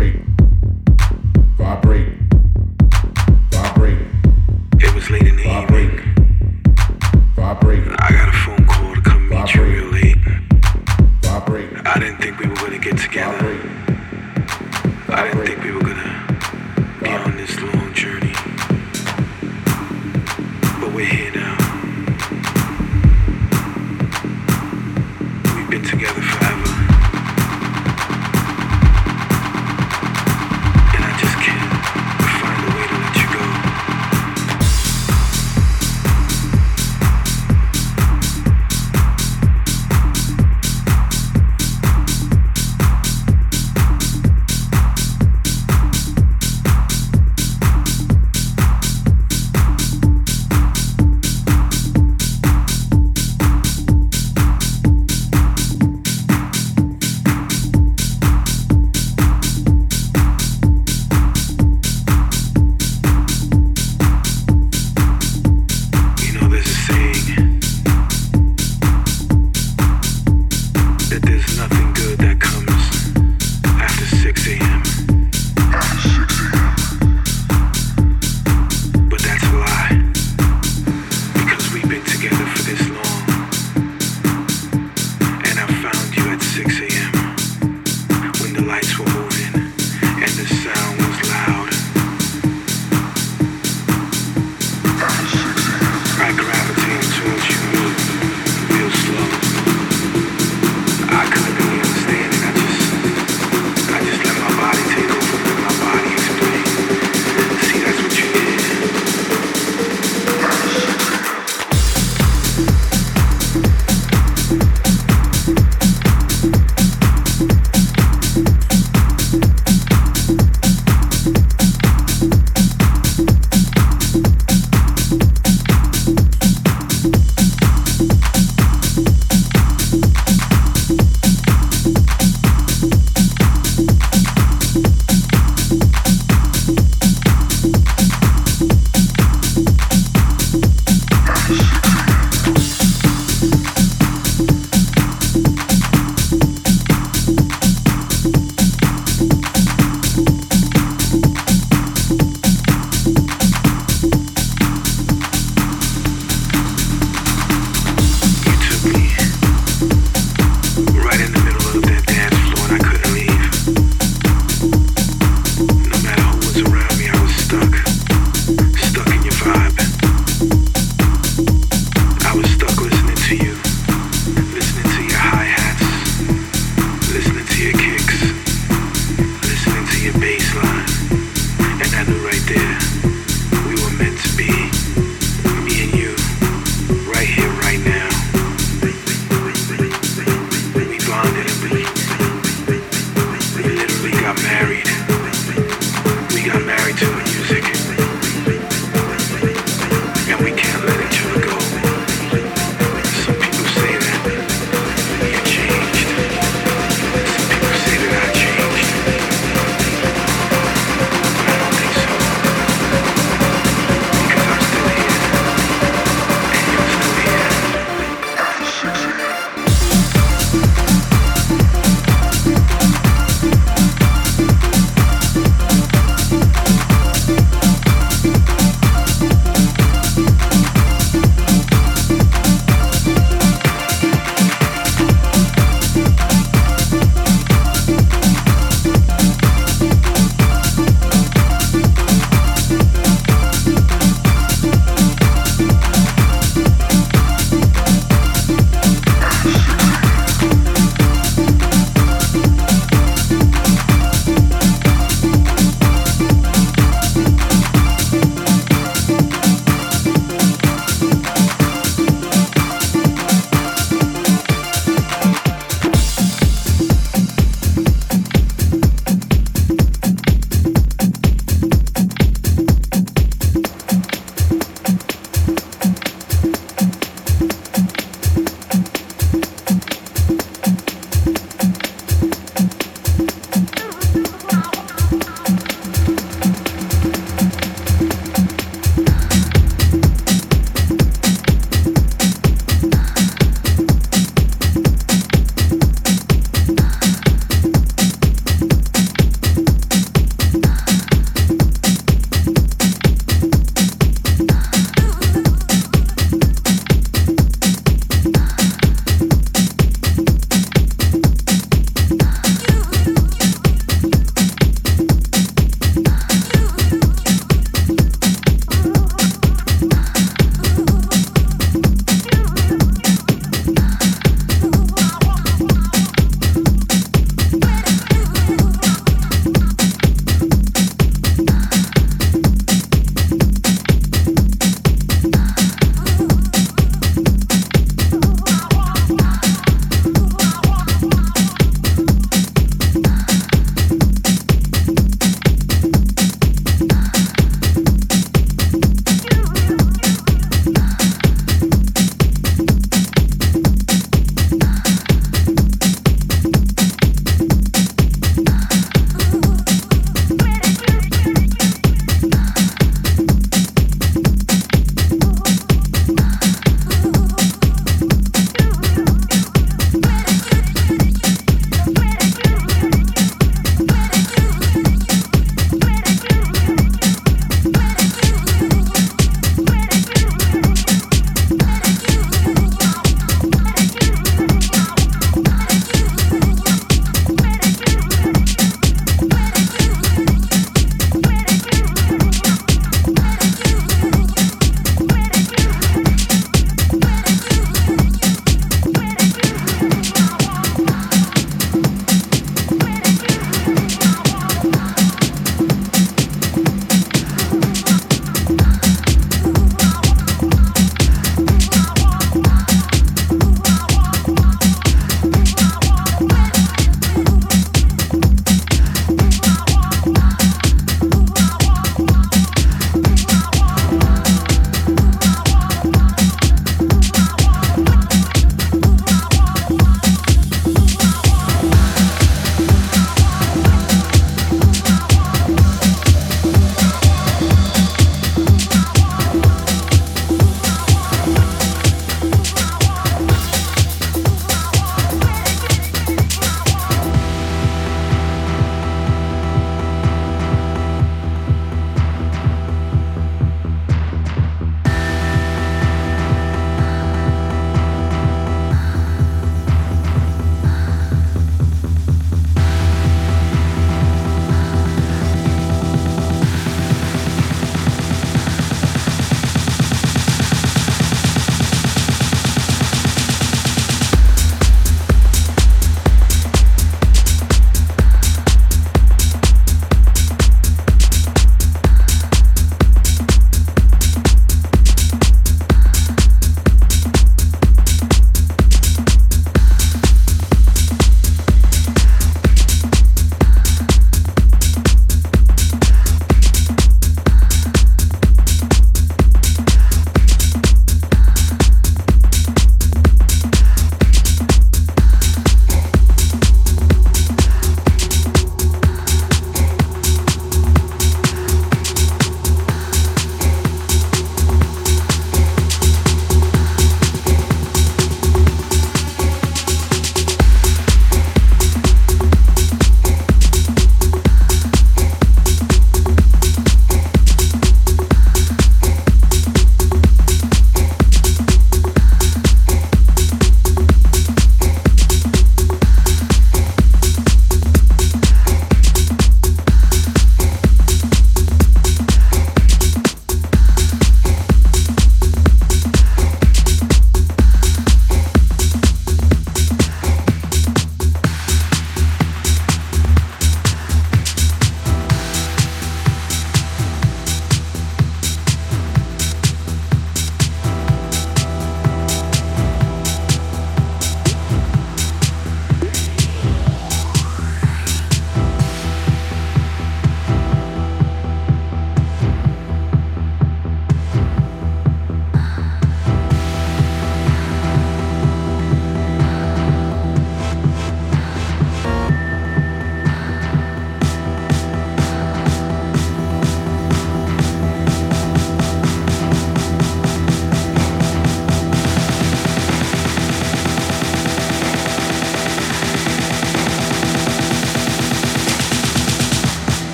great.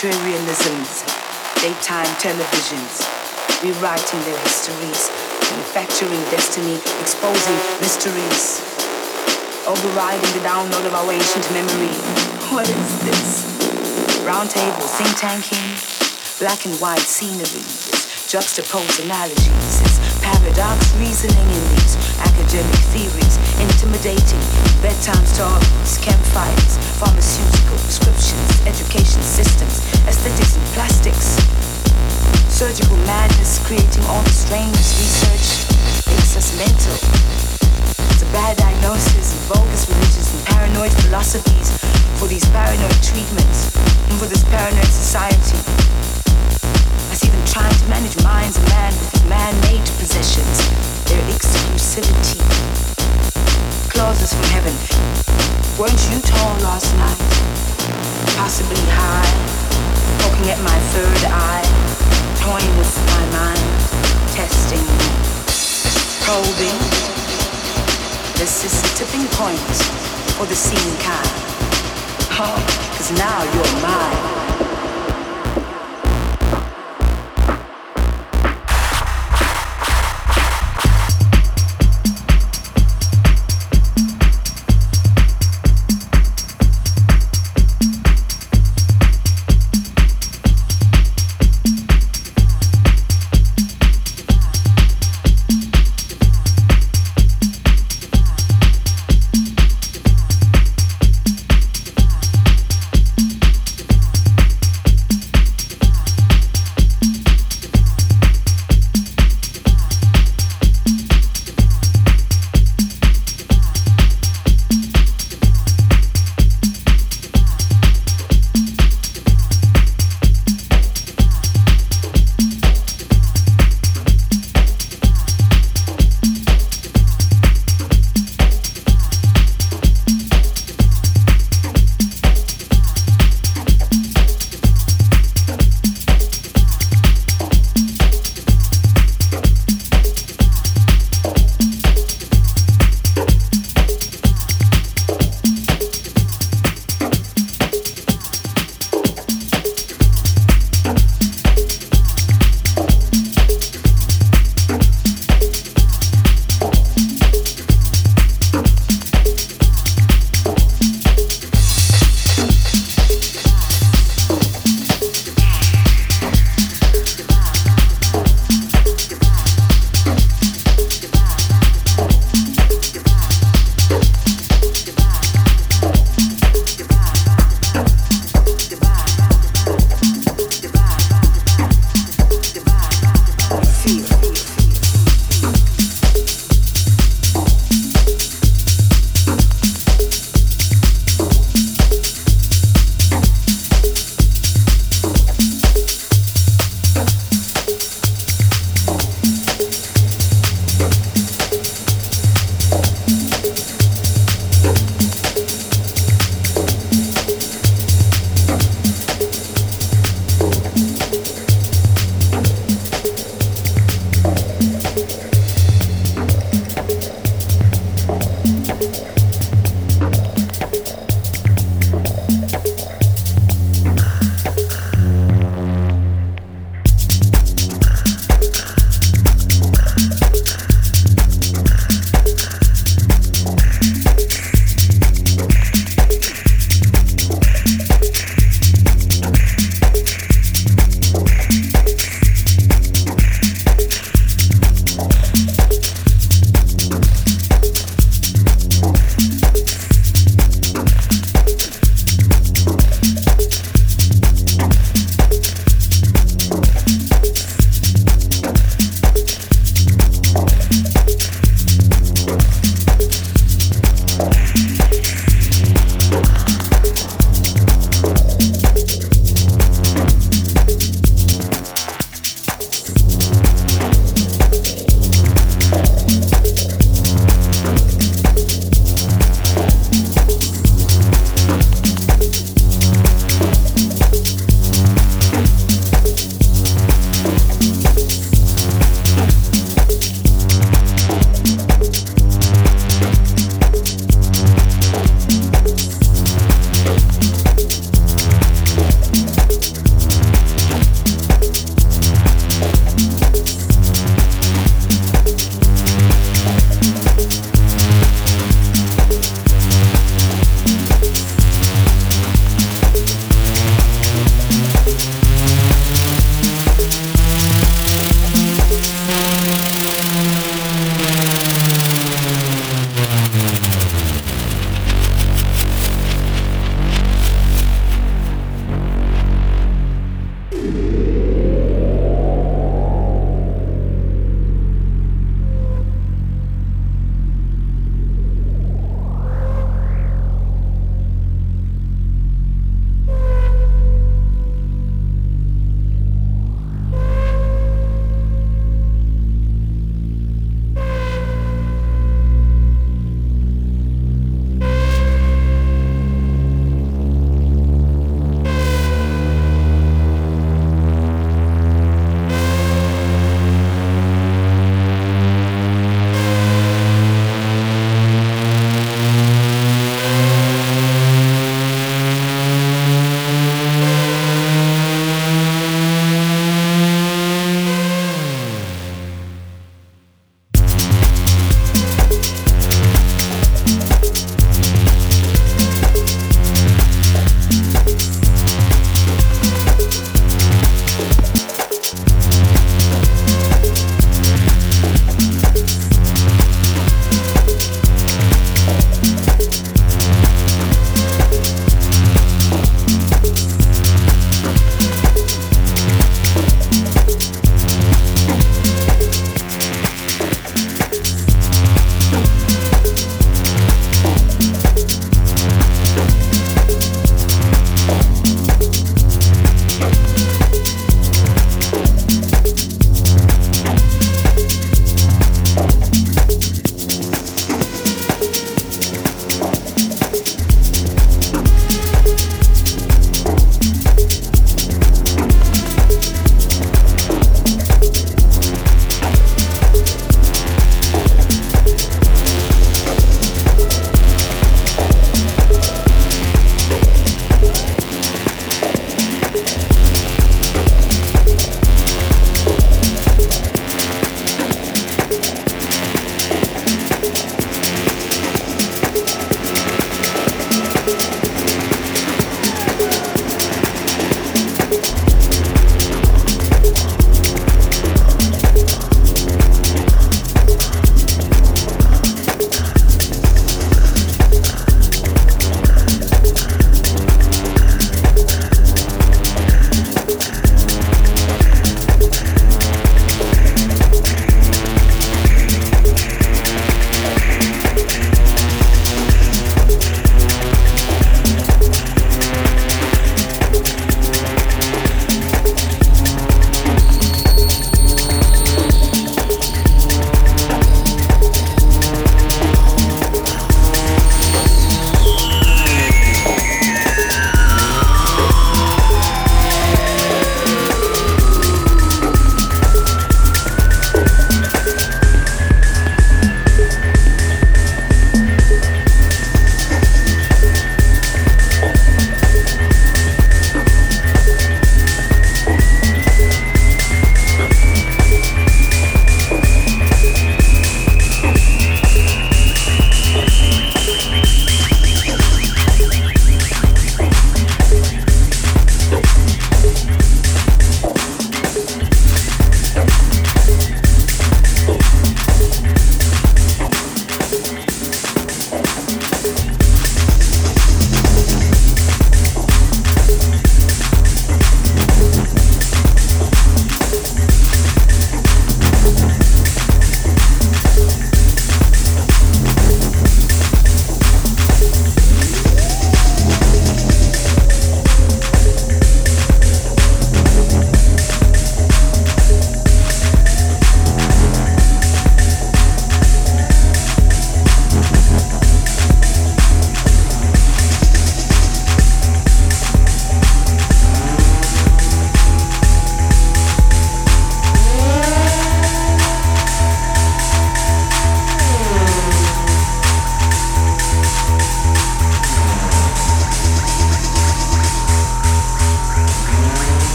Materialisms, daytime televisions, rewriting their histories manufacturing destiny, exposing mysteries, overriding the download of our ancient memory. What is this? Round table, think tanking, black and white scenery, juxtaposed analogies, paradox reasoning in these academic theories, intimidating bedtime stories, campfires, pharmaceutical prescriptions, education systems, aesthetics and plastics surgical madness creating all the strangest research makes us mental. It's a bad diagnosis of bogus religions and paranoid philosophies for these paranoid treatments and for this paranoid society. See them trying to manage minds of man with man-made possessions, their exclusivity. Clauses from heaven. Weren't you tall last night? Possibly high, poking at my third eye toying with my mind, testing, probing. This is the tipping point for the scene kind. Oh, cause now you're mine.